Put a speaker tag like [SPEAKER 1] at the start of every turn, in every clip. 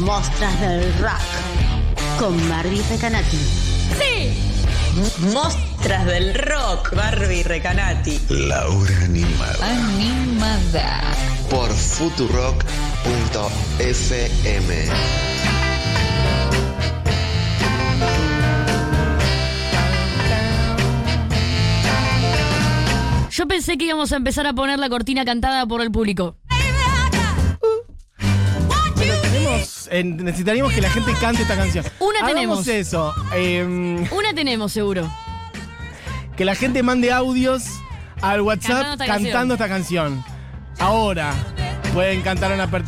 [SPEAKER 1] Mostras del Rock con Barbie Recanati.
[SPEAKER 2] ¡Sí!
[SPEAKER 3] Mostras del rock, Barbie Recanati.
[SPEAKER 4] La hora animada.
[SPEAKER 2] Animada.
[SPEAKER 4] Por futurock.fm.
[SPEAKER 2] Yo pensé que íbamos a empezar a poner la cortina cantada por el público.
[SPEAKER 5] Eh, necesitaríamos que la gente cante esta canción.
[SPEAKER 2] Una
[SPEAKER 5] Hagamos
[SPEAKER 2] tenemos.
[SPEAKER 5] eso. eh,
[SPEAKER 2] Una tenemos seguro.
[SPEAKER 5] que la gente mande audios al WhatsApp
[SPEAKER 2] Cantando esta
[SPEAKER 5] cantando esta canción. Ahora pueden cantar una per...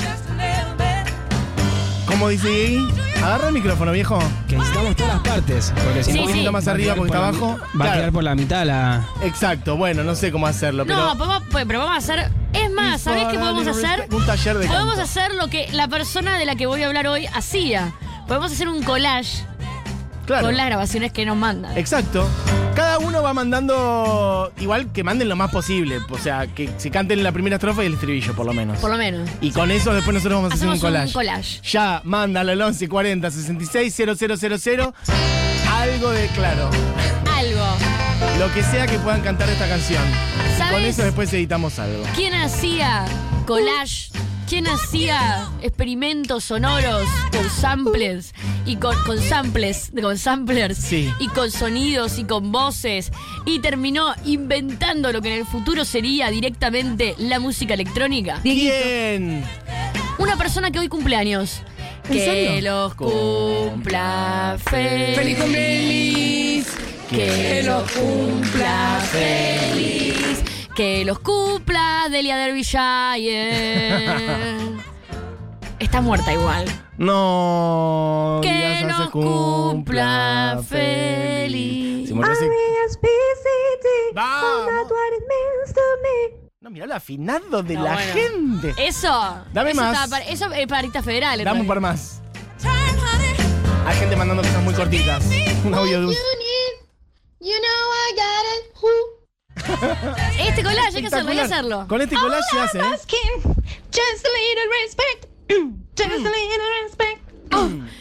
[SPEAKER 5] ¿Cómo dice ahí? Agarra el micrófono, viejo.
[SPEAKER 6] Que necesitamos todas las partes. Porque si
[SPEAKER 2] Sí,
[SPEAKER 6] no,
[SPEAKER 5] un
[SPEAKER 2] sí.
[SPEAKER 5] poquito más
[SPEAKER 6] va a
[SPEAKER 5] arriba
[SPEAKER 6] quedar
[SPEAKER 5] porque
[SPEAKER 6] por
[SPEAKER 5] está
[SPEAKER 6] la-
[SPEAKER 5] abajo.
[SPEAKER 6] Va a
[SPEAKER 5] Claro.
[SPEAKER 6] quedar por la mitad la.
[SPEAKER 5] Exacto, bueno, no sé cómo hacerlo, pero.
[SPEAKER 2] No, podemos- pues, pero vamos a hacer. Es ¿sabés qué podemos hacer?
[SPEAKER 5] Un taller de
[SPEAKER 2] Podemos
[SPEAKER 5] canto.
[SPEAKER 2] hacer lo que la persona de la que voy a hablar hoy hacía. Podemos hacer un collage
[SPEAKER 5] Claro.
[SPEAKER 2] con las grabaciones que nos mandan.
[SPEAKER 5] Exacto. Cada uno va mandando. Igual que manden lo más posible. O sea, que se canten la primera estrofa y el estribillo, por lo menos.
[SPEAKER 2] Por lo menos.
[SPEAKER 5] Y con eso después nosotros vamos a hacer un collage.
[SPEAKER 2] un collage.
[SPEAKER 5] Ya, mándalo al 11 40 66 000. Algo de claro. Lo que sea que puedan cantar esta canción. Y con eso después editamos algo.
[SPEAKER 2] ¿Quién hacía collage? ¿Quién hacía experimentos sonoros con samples y con, con samples, con samplers
[SPEAKER 5] Sí.
[SPEAKER 2] y con sonidos y con voces y terminó inventando lo que en el futuro sería directamente la música electrónica?
[SPEAKER 5] ¿Quién?
[SPEAKER 2] Una persona que hoy cumpleaños.
[SPEAKER 5] ¿En
[SPEAKER 2] Que los cumpla feliz.
[SPEAKER 6] ¡Feliz cumpleaños!
[SPEAKER 2] Que los cumpla feliz. Que los cumpla Delia Derbyshire. Está muerta igual.
[SPEAKER 5] No.
[SPEAKER 2] Que
[SPEAKER 5] digas,
[SPEAKER 2] nos
[SPEAKER 5] se
[SPEAKER 2] cumpla feliz.
[SPEAKER 5] Se murió hace- ¡Vamos! No, mirá lo afinado de
[SPEAKER 2] No,
[SPEAKER 5] la
[SPEAKER 2] bueno.
[SPEAKER 5] gente.
[SPEAKER 2] Eso.
[SPEAKER 5] Dame
[SPEAKER 2] eso
[SPEAKER 5] más.
[SPEAKER 2] estaba para- eso es para Arista Federal. en
[SPEAKER 5] Dame un
[SPEAKER 2] realidad.
[SPEAKER 5] par más. Hay gente mandando cosas muy cortitas. Un audio de un.
[SPEAKER 2] Este collage hay que hacerlo, hay que hacerlo.
[SPEAKER 5] Con este collage se hace, ¿eh?
[SPEAKER 7] Just a little respect. Just a little respect.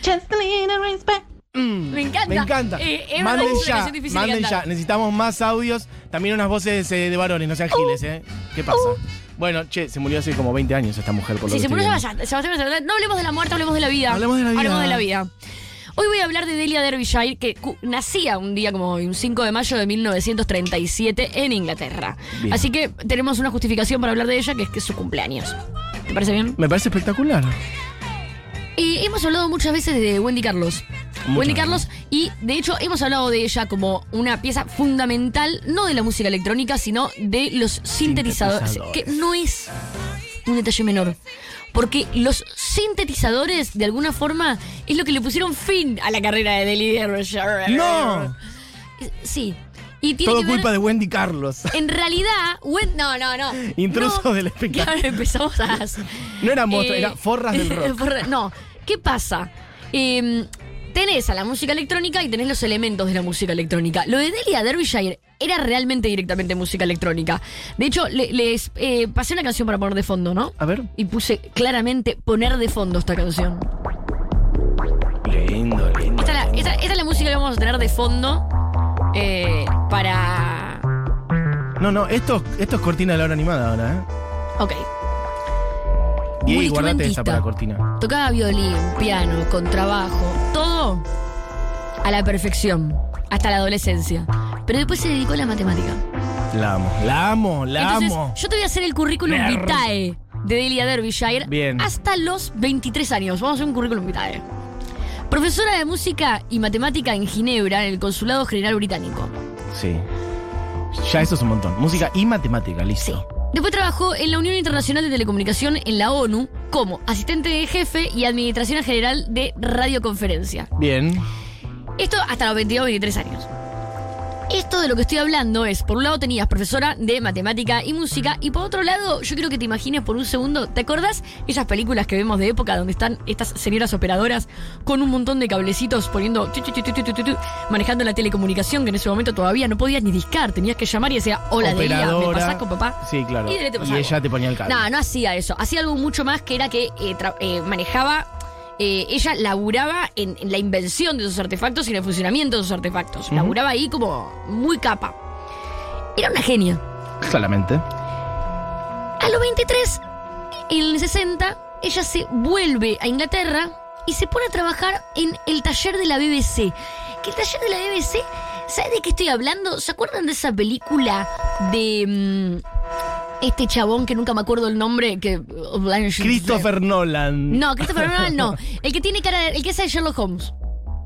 [SPEAKER 7] Just a little respect.
[SPEAKER 5] Mm,
[SPEAKER 2] Me encanta.
[SPEAKER 5] Me encanta.
[SPEAKER 2] Eh, es
[SPEAKER 5] manden ya,
[SPEAKER 2] canción difícil de
[SPEAKER 5] manden ya. Necesitamos más audios. También unas voces eh, de varones, no sean giles, ¿eh? ¿Qué pasa? Bueno, che, se murió hace como 20 años esta mujer, por lo
[SPEAKER 2] Si
[SPEAKER 5] que
[SPEAKER 2] se
[SPEAKER 5] estoy
[SPEAKER 2] murió
[SPEAKER 5] viendo.
[SPEAKER 2] Sebastián, Sebastián Fernández, no hablemos de la muerte, hablemos de la vida.
[SPEAKER 5] Hablemos de la vida.
[SPEAKER 2] Hablemos de la vida. Hoy voy a hablar de Delia Derbyshire, que nacía un día como hoy, un 5 de mayo de 1937 en Inglaterra.
[SPEAKER 5] Bien.
[SPEAKER 2] Así que tenemos una justificación para hablar de ella, que es que es su cumpleaños. ¿Te parece bien?
[SPEAKER 5] Me parece espectacular.
[SPEAKER 2] Y hemos hablado muchas veces de Wendy Carlos.
[SPEAKER 5] Muchas
[SPEAKER 2] Wendy. Carlos, y de hecho hemos hablado de ella como una pieza fundamental, no de la música electrónica, sino de los sintetizadores,
[SPEAKER 5] Sintetizadores.
[SPEAKER 2] que no es un detalle menor. Porque los sintetizadores, de alguna forma, es lo que le pusieron fin a la carrera de Delia Derbyshire.
[SPEAKER 5] ¡No!
[SPEAKER 2] Sí. Y tiene
[SPEAKER 5] Todo
[SPEAKER 2] que ver-
[SPEAKER 5] culpa de Wendy Carlos.
[SPEAKER 2] En realidad, Wen- no, no, no.
[SPEAKER 5] Intruso
[SPEAKER 2] No.
[SPEAKER 5] del espectáculo.
[SPEAKER 2] Claro, empezamos a.
[SPEAKER 5] No era monstruo,
[SPEAKER 2] Eh,
[SPEAKER 5] era forras del rock.
[SPEAKER 2] no, ¿qué pasa? Eh, tenés a la música electrónica y tenés los elementos de la música electrónica. Lo de Delia Derbyshire era realmente directamente música electrónica. De hecho, le- les eh, pasé una canción para poner de fondo, ¿no?
[SPEAKER 5] A ver.
[SPEAKER 2] Y puse claramente poner de fondo esta canción.
[SPEAKER 5] Lindo, lindo.
[SPEAKER 2] Esta es la, esta- esta es la música que vamos a tener de fondo eh, para.
[SPEAKER 5] No, no, esto, esto es cortina de la hora animada ahora, ¿eh?
[SPEAKER 2] Ok.
[SPEAKER 5] Y
[SPEAKER 2] Muy
[SPEAKER 5] guardate esa para cortina.
[SPEAKER 2] Tocaba violín, piano, contrabajo, todo a la perfección, hasta la adolescencia. Pero después se dedicó a la matemática.
[SPEAKER 5] La amo, la amo, la
[SPEAKER 2] Entonces,
[SPEAKER 5] amo.
[SPEAKER 2] yo te voy a hacer el currículum
[SPEAKER 5] Nerd.
[SPEAKER 2] vitae de Delia Derbyshire
[SPEAKER 5] Bien.
[SPEAKER 2] hasta los 23 años. Vamos a hacer un currículum vitae. Profesora de música y matemática en Ginebra, en el Consulado General Británico.
[SPEAKER 5] Sí. Ya eso es un montón. Música y matemática,
[SPEAKER 2] Sí.
[SPEAKER 5] listo.
[SPEAKER 2] Después trabajó en la Unión Internacional de Telecomunicación en la ONU como asistente de jefe y administración general de radioconferencia.
[SPEAKER 5] Bien.
[SPEAKER 2] Esto hasta los 22, 23 años. Esto de lo que estoy hablando es, por un lado tenías profesora de matemática y música, y por otro lado, yo quiero que te imagines por un segundo, ¿te acordás esas películas que vemos de época donde están estas señoras operadoras con un montón de cablecitos poniendo, tu, tu, tu, manejando la telecomunicación, que en ese momento todavía no podías ni discar, tenías que llamar y decía, hola Delia, ¿me pasás con papá?
[SPEAKER 5] Sí, claro.
[SPEAKER 2] Y, te
[SPEAKER 5] Y ella te ponía el cable.
[SPEAKER 2] No, no hacía eso. Hacía algo mucho más que era que eh, tra- eh, manejaba. Eh, ella laburaba en, en la invención de esos artefactos y en el funcionamiento de esos artefactos. Laburaba ahí como muy capa. Era una genia.
[SPEAKER 5] Solamente.
[SPEAKER 2] A los 23, en el 60, ella se vuelve a Inglaterra y se pone a trabajar en el taller de la BBC. Que el taller de la BBC, ¿sabes de qué estoy hablando? ¿Se acuerdan de esa película de mm, este chabón que nunca me acuerdo el nombre? que
[SPEAKER 5] Christopher Nolan.
[SPEAKER 2] No, Christopher Nolan no. El que tiene cara el que hace Sherlock Holmes.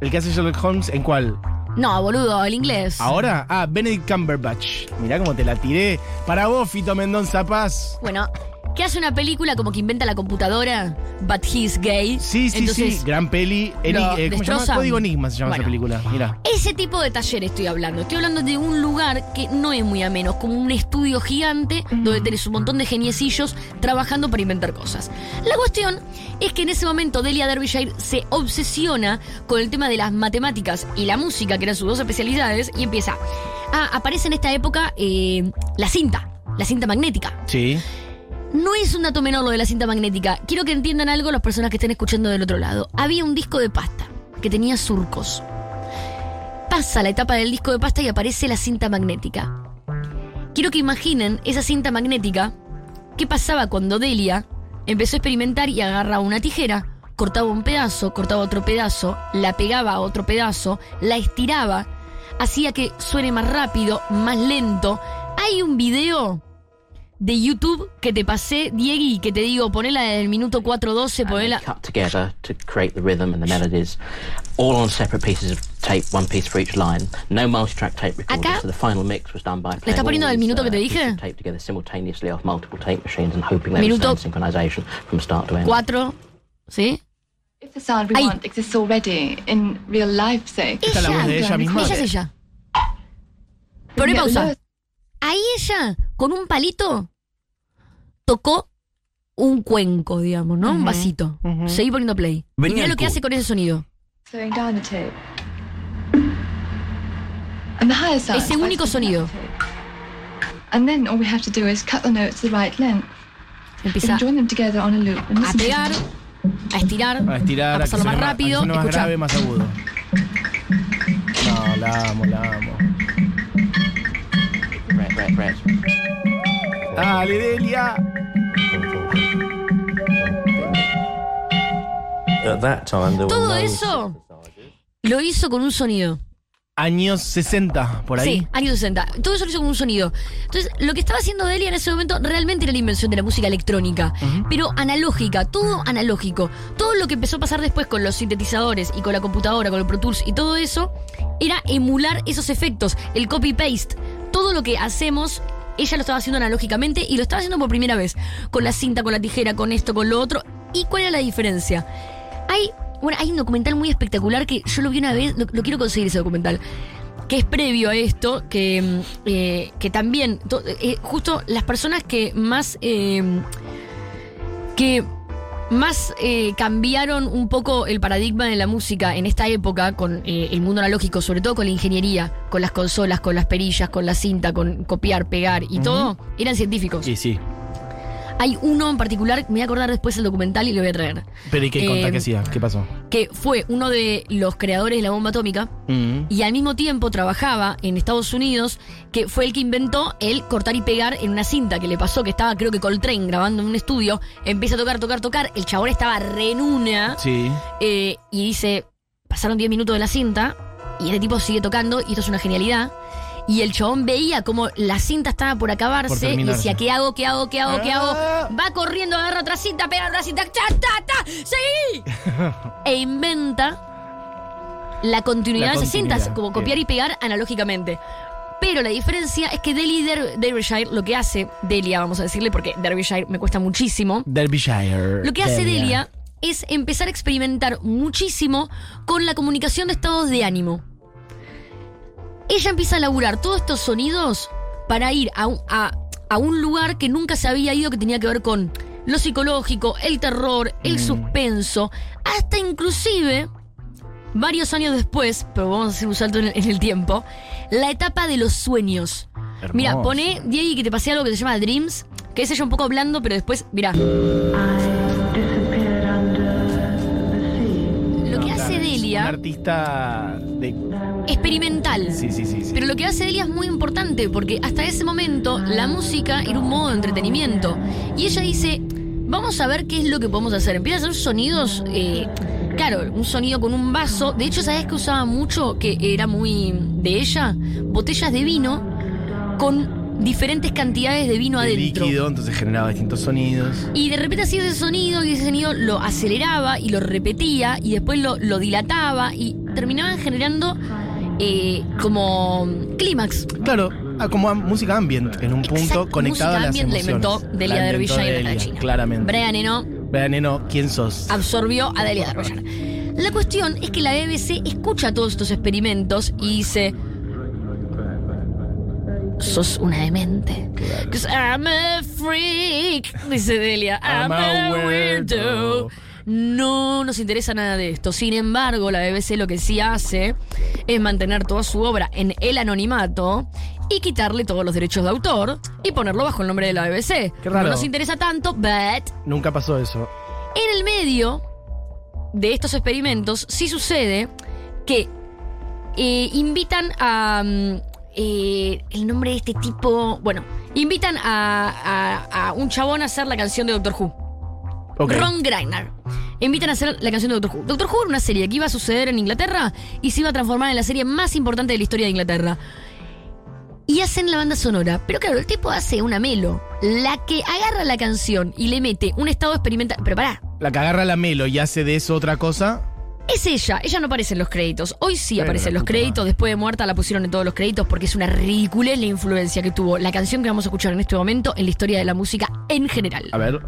[SPEAKER 5] ¿El que hace Sherlock Holmes en cuál?
[SPEAKER 2] No, boludo, el inglés.
[SPEAKER 5] ¿Ahora? Ah, Benedict Cumberbatch. Mirá cómo te la tiré. Para vos, Fito Mendonza Paz.
[SPEAKER 2] Bueno, que hace una película como que inventa la computadora, but he's gay.
[SPEAKER 5] Sí, sí,
[SPEAKER 2] Entonces,
[SPEAKER 5] sí. Gran peli.
[SPEAKER 2] Lo
[SPEAKER 5] eh, ¿Cómo se llama? Código Enigma se llama
[SPEAKER 2] Bueno.
[SPEAKER 5] esa película. Mira.
[SPEAKER 2] Ese tipo de taller estoy hablando. Estoy hablando de un lugar que no es muy ameno, como un estudio gigante donde tenés un montón de geniecillos trabajando para inventar cosas. La cuestión es que en ese momento Delia Derbyshire se obsesiona con el tema de las matemáticas y la música, que eran sus dos especialidades, y empieza. Ah, aparece en esta época eh, la cinta, la cinta magnética.
[SPEAKER 5] Sí.
[SPEAKER 2] No es un dato menor lo de la cinta magnética. Quiero que entiendan algo las personas que estén escuchando del otro lado. Había un disco de pasta que tenía surcos. Pasa la etapa del disco de pasta y aparece la cinta magnética. Quiero que imaginen esa cinta magnética. ¿Qué pasaba cuando Delia empezó a experimentar y agarraba una tijera, cortaba un pedazo, cortaba otro pedazo, la pegaba a otro pedazo, la estiraba, hacía que suene más rápido, más lento? Hay un video de YouTube que te pasé, Diegui, que te digo, ponela del minuto 4.12,
[SPEAKER 8] and they
[SPEAKER 2] ponela...
[SPEAKER 8] cut together to create the rhythm and the melodies, all on separate pieces of tape, one piece for each line. No multi-track tape recorder,
[SPEAKER 2] Acá-
[SPEAKER 8] so the final mix was done by playing
[SPEAKER 2] está poniendo
[SPEAKER 8] all
[SPEAKER 2] el
[SPEAKER 8] these,
[SPEAKER 2] minuto que te
[SPEAKER 8] uh,
[SPEAKER 2] dije?
[SPEAKER 8] tape together simultaneously off multiple tape machines and hoping they
[SPEAKER 2] Minuto-
[SPEAKER 8] sound synchronization from start to end.
[SPEAKER 2] 4, ¿sí?
[SPEAKER 7] If the sound we
[SPEAKER 2] Ahí.
[SPEAKER 7] want exists already in real life, say.
[SPEAKER 5] Esta es la voz de ella misma.
[SPEAKER 2] Ella es ella. Poné pausa. Ahí ella, con un palito, tocó un cuenco, digamos, ¿no? Un vasito. Seguí poniendo play. Y
[SPEAKER 6] Venía
[SPEAKER 2] Mira lo que hace con ese sonido. Ese único sonido.
[SPEAKER 7] And then all we have to do is cut the notes the right length. We
[SPEAKER 2] Empieza
[SPEAKER 7] can join them together on a
[SPEAKER 2] pegar, a estirar,
[SPEAKER 5] A estirar,
[SPEAKER 2] a pasarlo más
[SPEAKER 5] más-
[SPEAKER 2] rápido.
[SPEAKER 5] más
[SPEAKER 2] Escuchá.
[SPEAKER 5] grave, más agudo. No, la amo, la amo. Dale, Delia.
[SPEAKER 9] At that time, there were
[SPEAKER 2] Todo eso lo hizo con un sonido.
[SPEAKER 5] Años 60, por ahí.
[SPEAKER 2] Sí, años 60. Todo eso lo hizo con un sonido. Entonces, lo que estaba haciendo Delia en ese momento realmente era la invención de la música electrónica, pero analógica, todo analógico. Todo lo que empezó a pasar después con los sintetizadores y con la computadora, con el Pro Tools y todo eso, era emular esos efectos, el copy-paste. Todo lo que hacemos, ella lo estaba haciendo analógicamente y lo estaba haciendo por primera vez, con la cinta, con la tijera, con esto, con lo otro. ¿Y cuál era la diferencia? Hay, bueno, hay un documental muy espectacular que yo lo vi una vez, lo, quiero conseguir ese documental, que es previo a esto, que, mm, eh, que también, eh, justo las personas que más, eh, que más eh, cambiaron un poco el paradigma de la música en esta época con eh, el mundo analógico, sobre todo con la ingeniería, con las consolas, con las perillas, con la cinta, con copiar, pegar y todo, eran científicos.
[SPEAKER 5] Sí, sí.
[SPEAKER 2] Hay uno en particular, me voy a acordar después el documental y lo voy a traer,
[SPEAKER 5] Pero ¿y qué
[SPEAKER 2] Eh,
[SPEAKER 5] que hacía? ¿Qué pasó?
[SPEAKER 2] Que fue uno de los creadores de la bomba atómica
[SPEAKER 5] Mm.
[SPEAKER 2] y al mismo tiempo trabajaba en Estados Unidos, que fue el que inventó el cortar y pegar en una cinta que le pasó, que estaba creo que Coltrane grabando en un estudio, empieza a tocar, tocar, tocar, el chabón estaba re en una
[SPEAKER 5] Sí.
[SPEAKER 2] eh, y dice, pasaron 10 minutos de la cinta y este tipo sigue tocando y esto es una genialidad. Y el chabón veía como la cinta estaba por acabarse y decía, ¿qué hago? ¿Qué hago? ¿Qué hago? ¿Qué hago?
[SPEAKER 5] Ah.
[SPEAKER 2] Va corriendo, agarra otra cinta, pega otra cinta, ¡cha, ta, ta! ¡Seguí! e inventa la continuidad
[SPEAKER 5] La
[SPEAKER 2] de esas cintas, como copiar y pegar analógicamente. Pero la diferencia es que Deli Der- Derbyshire lo que hace, Delia vamos a decirle, porque Derbyshire me cuesta muchísimo,
[SPEAKER 5] Derbyshire.
[SPEAKER 2] lo que hace Delia es empezar a experimentar muchísimo con la comunicación de estados de ánimo. Ella empieza a laburar todos estos sonidos para ir a un, a- a un lugar que nunca se había ido que tenía que ver con lo psicológico, el terror, el suspenso, hasta inclusive, varios años después, pero vamos a hacer un salto en el, en el tiempo, la etapa de los sueños.
[SPEAKER 5] Hermoso.
[SPEAKER 2] Mira, pone, Diego, que te pasé algo que se llama Dreams, que es ella un poco hablando, pero después, mira. Lo que hace
[SPEAKER 5] Un
[SPEAKER 2] Delia,
[SPEAKER 5] artista de.
[SPEAKER 2] Experimental.
[SPEAKER 5] Sí, sí, sí. sí.
[SPEAKER 2] Pero lo que hace Delia es muy importante porque hasta ese momento la música era un modo de entretenimiento. Y ella dice, vamos a ver qué es lo que podemos hacer. Empieza a hacer sonidos, eh, claro, un sonido con un vaso. De hecho, ¿sabes que usaba mucho? Que era muy de ella. Botellas de vino con diferentes cantidades de vino
[SPEAKER 5] de
[SPEAKER 2] adentro.
[SPEAKER 5] líquido, entonces generaba distintos sonidos.
[SPEAKER 2] Y de repente hacía ese sonido y ese sonido lo aceleraba y lo repetía y después lo, lo dilataba y terminaban generando eh, como clímax.
[SPEAKER 5] Claro, ah, como música ambient, en un punto
[SPEAKER 2] Exacto,
[SPEAKER 5] conectado a las
[SPEAKER 2] ambient la inventó Delia Derbyshire la
[SPEAKER 5] Delia,
[SPEAKER 2] China.
[SPEAKER 5] Claramente.
[SPEAKER 2] Brian Eno
[SPEAKER 5] Vean, Eno, ¿quién sos?
[SPEAKER 2] absorbió a Delia Derbyshire. La cuestión es que la BBC escucha todos estos experimentos y dice... Sos una demente. 'Cause I'm a freak, dice Delia. I'm, a weirdo. No nos interesa nada de esto. Sin embargo, la BBC lo que sí hace es mantener toda su obra en el anonimato y quitarle todos los derechos de autor y ponerlo bajo el nombre de la BBC.
[SPEAKER 5] Qué raro.
[SPEAKER 2] No nos interesa tanto, but
[SPEAKER 5] Nunca pasó eso.
[SPEAKER 2] en el medio de estos experimentos sí sucede que eh, invitan a... mm, eh, el nombre de este tipo... Bueno, invitan a, a- a un chabón a hacer la canción de Doctor Who. Ron Greiner. Invitan a hacer la canción de Doctor Who. Doctor Who era una serie que iba a suceder en Inglaterra y se iba a transformar en la serie más importante de la historia de Inglaterra. Y hacen la banda sonora. Pero claro, el tipo hace una melo. La que agarra la canción y le mete un estado experimental. Pero pará,
[SPEAKER 5] La que agarra la melo y hace de eso otra cosa.
[SPEAKER 2] es ella. Ella no aparece en los créditos. Hoy sí
[SPEAKER 5] Pero
[SPEAKER 2] aparece en los créditos. Después de muerta la pusieron en todos los créditos porque es una ridiculez la influencia que tuvo la canción que vamos a escuchar en este momento en la historia de la música en general.
[SPEAKER 5] A ver.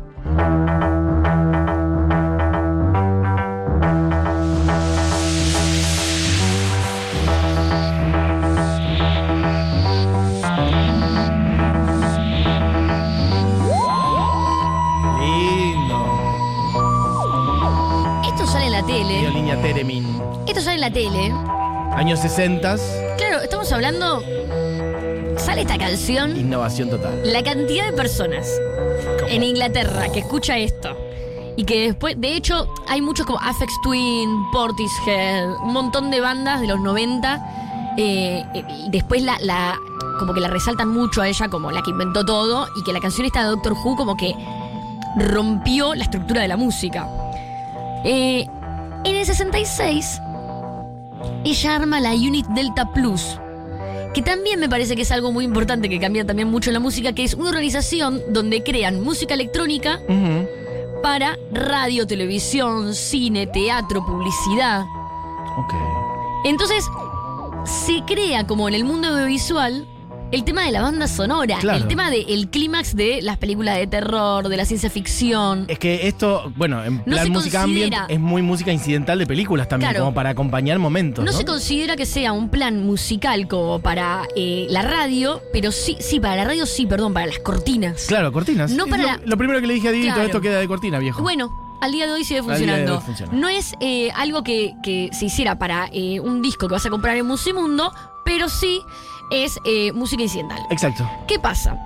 [SPEAKER 5] Teremin.
[SPEAKER 2] Esto sale en la tele.
[SPEAKER 5] Años 60,
[SPEAKER 2] Claro, estamos hablando. Sale esta canción.
[SPEAKER 5] innovación total.
[SPEAKER 2] La cantidad de personas en Inglaterra que escucha esto. Y que después, de hecho, hay muchos como Afex Twin, Portishead, un montón de bandas de los 90. eh, y después la, la- como que la resaltan mucho a ella como la que inventó todo. Y que la canción esta de Doctor Who como que rompió la estructura de la música. Eh, en el 66, ella arma la Unit Delta Plus. Que también me parece que es algo muy importante que cambia también mucho en la música, que es una organización donde crean música electrónica para radio, televisión, cine, teatro, publicidad.
[SPEAKER 5] Ok.
[SPEAKER 2] Entonces, se crea como en el mundo audiovisual el tema de la banda sonora,
[SPEAKER 5] Claro.
[SPEAKER 2] el tema del clímax de las películas de terror, de la ciencia ficción.
[SPEAKER 5] Es que esto, bueno, en
[SPEAKER 2] No
[SPEAKER 5] plan música ambient es muy música incidental de películas también,
[SPEAKER 2] Claro.
[SPEAKER 5] como para acompañar momentos.
[SPEAKER 2] No,
[SPEAKER 5] No,
[SPEAKER 2] se considera que sea un plan musical como para eh, la radio, pero sí, sí, para la radio sí, perdón, para las cortinas.
[SPEAKER 5] Claro, cortinas.
[SPEAKER 2] No para
[SPEAKER 5] lo,
[SPEAKER 2] la-
[SPEAKER 5] lo primero que le dije a Dieguito,
[SPEAKER 2] Claro.
[SPEAKER 5] esto queda de cortina, viejo.
[SPEAKER 2] Bueno, al día de hoy sigue
[SPEAKER 5] de
[SPEAKER 2] funcionando.
[SPEAKER 5] hoy funciona.
[SPEAKER 2] No es eh, algo que, que se hiciera para eh, un disco que vas a comprar en Musimundo, pero sí es eh, música incidental.
[SPEAKER 5] Exacto.
[SPEAKER 2] ¿Qué pasa?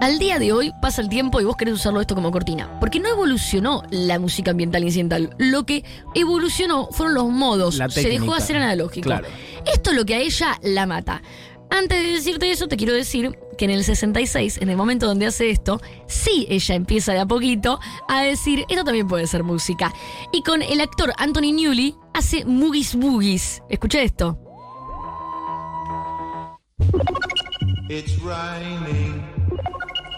[SPEAKER 2] Al día de hoy pasa el tiempo y vos querés usarlo esto como cortina. Porque no evolucionó la música ambiental incidental. Lo que evolucionó fueron los modos.
[SPEAKER 5] La
[SPEAKER 2] Se dejó de hacer analógico.
[SPEAKER 5] Claro.
[SPEAKER 2] Esto es lo que a ella la mata. Antes de decirte eso, te quiero decir que en el 66, en el momento donde hace esto, sí ella empieza de a poquito a decir, esto también puede ser música. Y con el actor Anthony Newley hace Moogies Boogies. Escucha esto.
[SPEAKER 9] It's raining,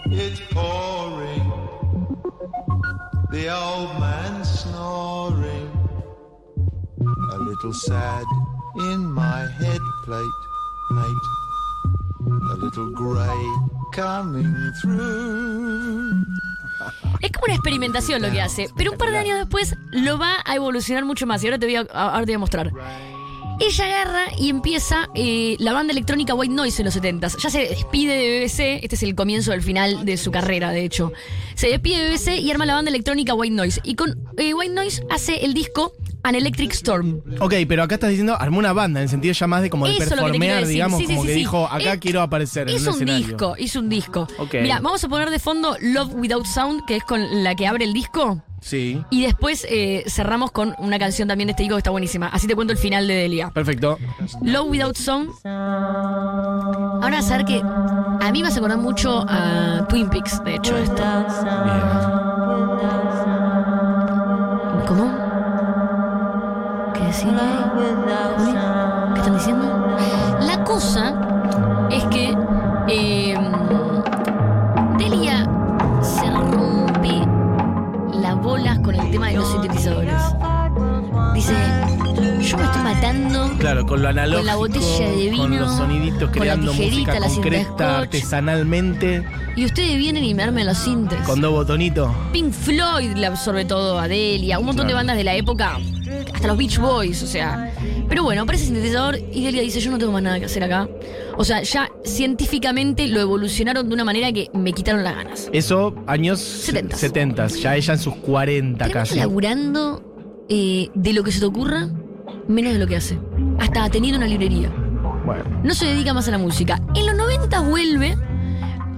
[SPEAKER 9] it's pouring. The old man's snoring. A little sad in my head plate, mate. A little grey coming through.
[SPEAKER 2] Es como una experimentación lo que hace, pero un par de años después lo va a evolucionar mucho más. Y ahora te voy a, ahora te voy a mostrar. Ella agarra y empieza eh, la banda electrónica White Noise en los 70s. Ya se despide de BBC, este es el comienzo del final de su carrera, de hecho. Se despide de BBC y arma la banda electrónica White Noise. Y con eh, White Noise hace el disco An Electric Storm.
[SPEAKER 5] Ok, pero acá estás diciendo, armó una banda, en el sentido ya más de como de
[SPEAKER 2] Eso es lo que te quiero
[SPEAKER 5] performear,
[SPEAKER 2] decir.
[SPEAKER 5] digamos,
[SPEAKER 2] Sí, sí,
[SPEAKER 5] como
[SPEAKER 2] sí,
[SPEAKER 5] que
[SPEAKER 2] sí.
[SPEAKER 5] dijo, acá quiero aparecer en
[SPEAKER 2] Hizo
[SPEAKER 5] un
[SPEAKER 2] un
[SPEAKER 5] escenario.
[SPEAKER 2] disco, hizo un disco.
[SPEAKER 5] Ok.
[SPEAKER 2] Mira, vamos a poner de fondo Love Without Sound, que es con la que abre el disco.
[SPEAKER 5] Sí,
[SPEAKER 2] Y después eh, cerramos con una canción también de este disco que está buenísima. Así te cuento el final de Delia.
[SPEAKER 5] perfecto.
[SPEAKER 2] Love Without Sound. Ahora vas a ver que a mí me hace acordar mucho a Twin Peaks, de hecho, esto. ¿Cómo? ¿Qué están diciendo? La cosa es que eh, Delia se rompe las bolas con el tema de los sintetizadores. Dice, yo me estoy matando
[SPEAKER 5] Claro, con lo analógico,
[SPEAKER 2] Con la botella de
[SPEAKER 5] con
[SPEAKER 2] vino,
[SPEAKER 5] los soniditos,
[SPEAKER 2] con la
[SPEAKER 5] creando
[SPEAKER 2] tijerita,
[SPEAKER 5] música
[SPEAKER 2] la
[SPEAKER 5] concreta,
[SPEAKER 2] scotch.
[SPEAKER 5] artesanalmente,
[SPEAKER 2] y ustedes vienen y me arman los sintes.
[SPEAKER 5] con dos botonitos.
[SPEAKER 2] Pink Floyd le absorbe todo a Delia, un montón de bandas de la época, hasta los Beach Boys, o sea. Pero bueno, aparece sintetizador y Delia dice, yo no tengo más nada que hacer acá. O sea, ya científicamente lo evolucionaron de una manera que me quitaron las ganas.
[SPEAKER 5] Eso, años
[SPEAKER 2] 70s.
[SPEAKER 5] 70 ya ella en sus 40
[SPEAKER 2] Termina
[SPEAKER 5] casi.
[SPEAKER 2] laburando eh, de lo que se te ocurra, menos de lo que hace. Hasta teniendo una librería.
[SPEAKER 5] Bueno,
[SPEAKER 2] no se dedica más a la música. En los 90 vuelve,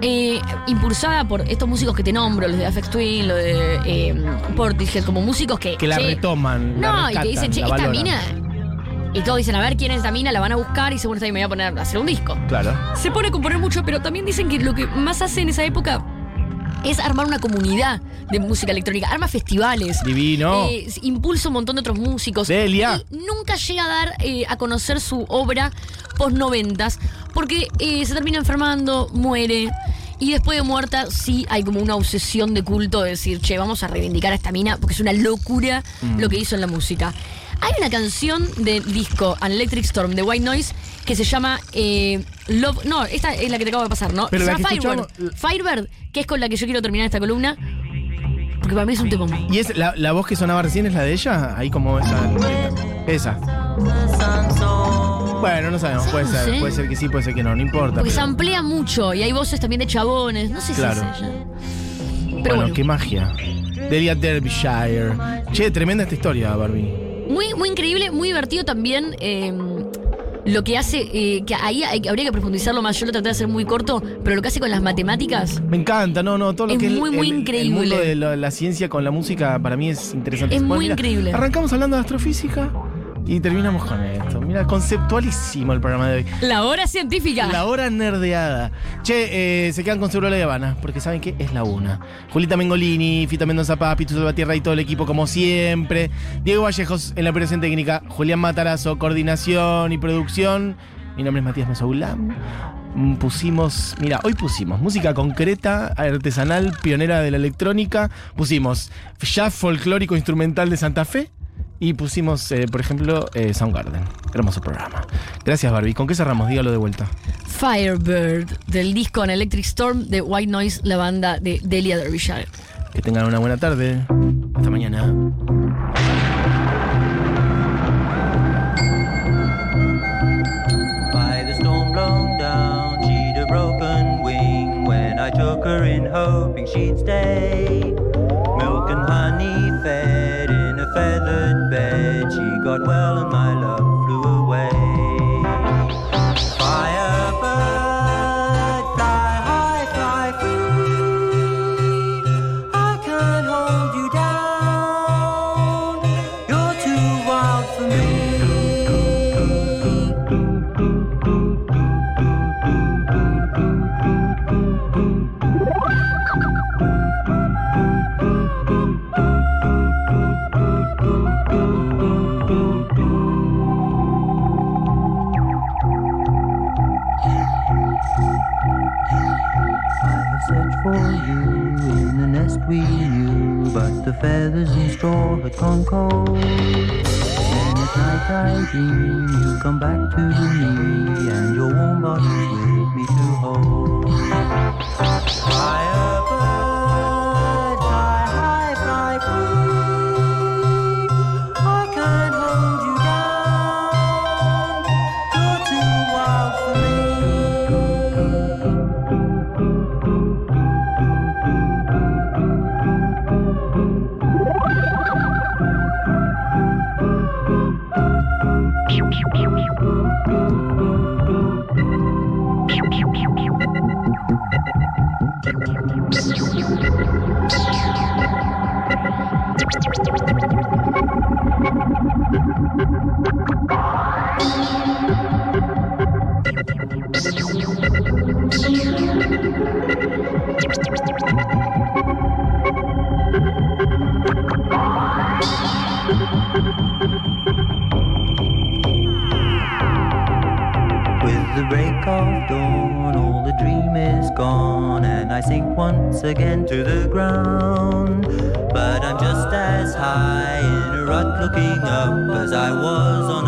[SPEAKER 2] eh, impulsada por estos músicos que te nombro, los de Afex Twin, los de eh, Portishead, como músicos que.
[SPEAKER 5] que la
[SPEAKER 2] che,
[SPEAKER 5] retoman, la
[SPEAKER 2] No, y que dicen, che, esta
[SPEAKER 5] valoran.
[SPEAKER 2] mina. Y todos dicen, a ver quién es esta mina, la van a buscar y según esta mina me voy a poner a hacer un disco.
[SPEAKER 5] Claro.
[SPEAKER 2] Se pone a componer mucho, pero también dicen que lo que más hace en esa época es armar una comunidad de música electrónica, arma festivales.
[SPEAKER 5] Divino.
[SPEAKER 2] Eh, impulsa un montón de otros músicos.
[SPEAKER 5] Delia.
[SPEAKER 2] Y nunca llega a dar eh, a conocer su obra post noventas, porque eh, se termina enfermando, muere. Y después de muerta, sí hay como una obsesión de culto de decir, che, vamos a reivindicar a esta mina, porque es una locura
[SPEAKER 5] Mm.
[SPEAKER 2] lo que hizo en la música. Hay una canción del disco An Electric Storm de White Noise que se llama eh, Love. No, esta es la que te acabo de pasar, ¿no?
[SPEAKER 5] Pero
[SPEAKER 2] se
[SPEAKER 5] la
[SPEAKER 2] llama
[SPEAKER 5] que
[SPEAKER 2] Firebird. Firebird, que es con la que yo quiero terminar esta columna. Porque para mí es un tema.
[SPEAKER 5] ¿Y es la, la voz que sonaba recién es la de ella? Ahí como esa. Esa. Bueno, no sabemos, puede
[SPEAKER 2] No
[SPEAKER 5] ser,
[SPEAKER 2] sé.
[SPEAKER 5] puede ser que sí, puede ser que no, no importa.
[SPEAKER 2] Porque se amplía mucho y hay voces también de chabones. No sé
[SPEAKER 5] Claro.
[SPEAKER 2] si es ella. Pero
[SPEAKER 5] bueno,
[SPEAKER 2] bueno,
[SPEAKER 5] qué magia. Delia Derbyshire. Che, tremenda esta historia, Barbie.
[SPEAKER 2] muy, muy increíble, muy divertido también. eh, lo que hace, eh, que ahí hay- habría que profundizarlo más. Yo lo traté de hacer muy corto, pero lo que hace con las matemáticas
[SPEAKER 5] Me encanta, no, no, todo lo
[SPEAKER 2] Es
[SPEAKER 5] que
[SPEAKER 2] muy,
[SPEAKER 5] el,
[SPEAKER 2] muy
[SPEAKER 5] el- el
[SPEAKER 2] increíble.
[SPEAKER 5] mundo de la ciencia con la música para mí es interesante.
[SPEAKER 2] Es
[SPEAKER 5] Bueno,
[SPEAKER 2] muy
[SPEAKER 5] mira,
[SPEAKER 2] increíble.
[SPEAKER 5] Arrancamos hablando de astrofísica y terminamos con esto. Mira, conceptualísimo el programa de hoy.
[SPEAKER 2] La hora científica.
[SPEAKER 5] La hora nerdeada. Che, eh, se quedan con Seguro La Habana, porque saben que es la una. Julita Mengolini, Fita Mendoza Paz, Pitu Salvatierra y todo el equipo como siempre. Diego Vallejos en la operación técnica. Julián Matarazo, coordinación y producción. Mi nombre es Matías Mesoulam. Pusimos, mira, hoy pusimos música concreta, artesanal, pionera de la electrónica. Pusimos jazz folclórico instrumental de Santa Fe. Y pusimos, eh, por ejemplo, eh, Soundgarden. Hermoso programa. Gracias, Barbie. ¿Con qué cerramos? Dígalo de vuelta.
[SPEAKER 2] Firebird, del disco An Electric Storm de White Noise, la banda de Delia Derbyshire.
[SPEAKER 5] Que tengan una buena tarde. Hasta mañana.
[SPEAKER 10] Dream you come back to me, and your warm body's with me to hold. Thank you. Again to the ground. But I'm just as high in a rut looking up as I was on